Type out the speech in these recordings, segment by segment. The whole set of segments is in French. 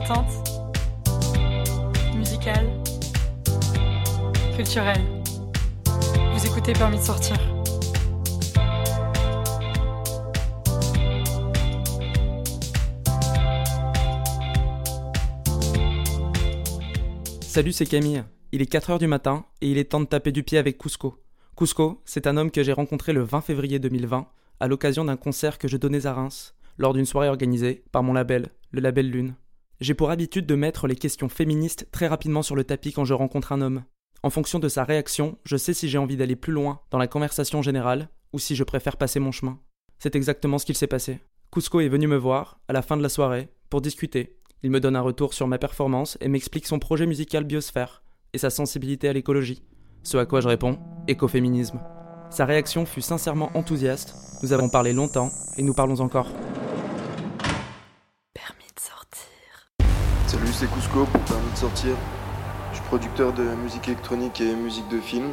militante, musicale, culturelle. Vous écoutez Permis de sortir. Salut, c'est Camille. Il est 4h du matin et il est temps de taper du pied avec Cusco. Cusco, c'est un homme que j'ai rencontré le 20 février 2020 à l'occasion d'un concert que je donnais à Reims lors d'une soirée organisée par mon label, le label Lune. J'ai pour habitude de mettre les questions féministes très rapidement sur le tapis quand je rencontre un homme. En fonction de sa réaction, je sais si j'ai envie d'aller plus loin dans la conversation générale ou si je préfère passer mon chemin. C'est exactement ce qu'il s'est passé. Cusco est venu me voir, à la fin de la soirée, pour discuter. Il me donne un retour sur ma performance et m'explique son projet musical Biosphère et sa sensibilité à l'écologie. Ce à quoi je réponds écoféminisme. Sa réaction fut sincèrement enthousiaste. Nous avons parlé longtemps et nous parlons encore. Permis de sortir. Salut, c'est Cusco pour Permis de sortir. Je suis producteur de musique électronique et musique de film.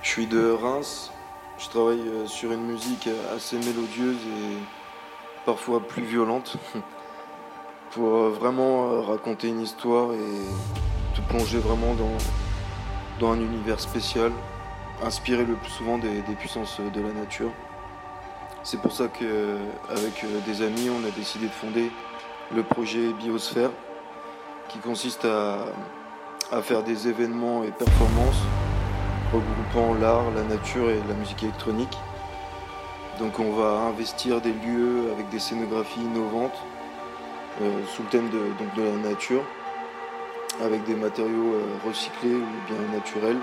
Je suis de Reims. Je travaille euh, sur une musique assez mélodieuse et parfois plus violente pour euh, vraiment euh, raconter une histoire et te plonger vraiment dans, dans un univers spécial, inspiré le plus souvent des, des puissances de la nature. C'est pour ça qu'avec des amis, on a décidé de fonder le projet Biosphère, qui consiste à, à faire des événements et performances regroupant l'art, la nature et la musique électronique. Donc on va investir des lieux avec des scénographies innovantes euh, sous le thème de, donc de la nature, avec des matériaux euh, recyclés ou bien naturels,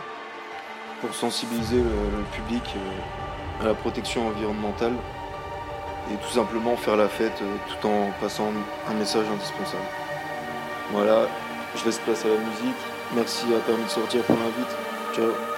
pour sensibiliser le, public euh, à la protection environnementale et tout simplement faire la fête tout en passant un message indispensable. Voilà, je laisse place à la musique. Merci à Permis de sortir pour l'invite. Ciao.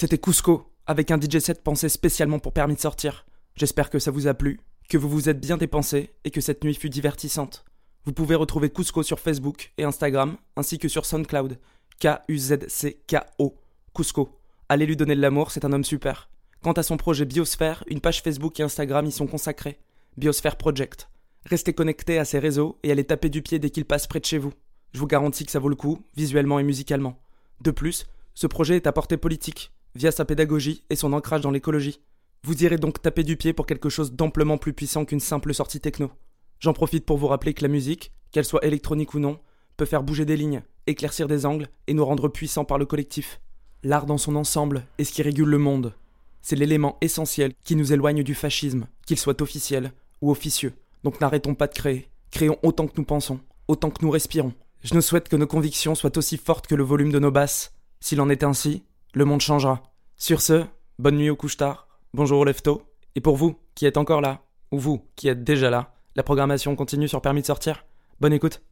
C'était Cusco, avec un DJ set pensé spécialement pour permis de sortir. J'espère que ça vous a plu, que vous vous êtes bien dépensé et que cette nuit fut divertissante. Vous pouvez retrouver Cusco sur Facebook et Instagram, ainsi que sur SoundCloud. K-U-Z-C-K-O. Cusco. Allez lui donner de l'amour, c'est un homme super. Quant à son projet Biosphère, une page Facebook et Instagram y sont consacrés. Biosphère Project. Restez connectés à ses réseaux et allez taper du pied dès qu'il passe près de chez vous. Je vous garantis que ça vaut le coup, visuellement et musicalement. De plus, ce projet est à portée politique, via sa pédagogie et son ancrage dans l'écologie. Vous irez donc taper du pied pour quelque chose d'amplement plus puissant qu'une simple sortie techno. J'en profite pour vous rappeler que la musique, qu'elle soit électronique ou non, peut faire bouger des lignes, éclaircir des angles et nous rendre puissants par le collectif. L'art dans son ensemble est ce qui régule le monde. C'est l'élément essentiel qui nous éloigne du fascisme, qu'il soit officiel ou officieux. Donc n'arrêtons pas de créer. Créons autant que nous pensons, autant que nous respirons. Je nous souhaite que nos convictions soient aussi fortes que le volume de nos basses. S'il en est ainsi, le monde changera. Sur ce, bonne nuit au couche-tard, bonjour au lefto, et pour vous qui êtes encore là, ou vous qui êtes déjà là, la programmation continue sur Permis de sortir. Bonne écoute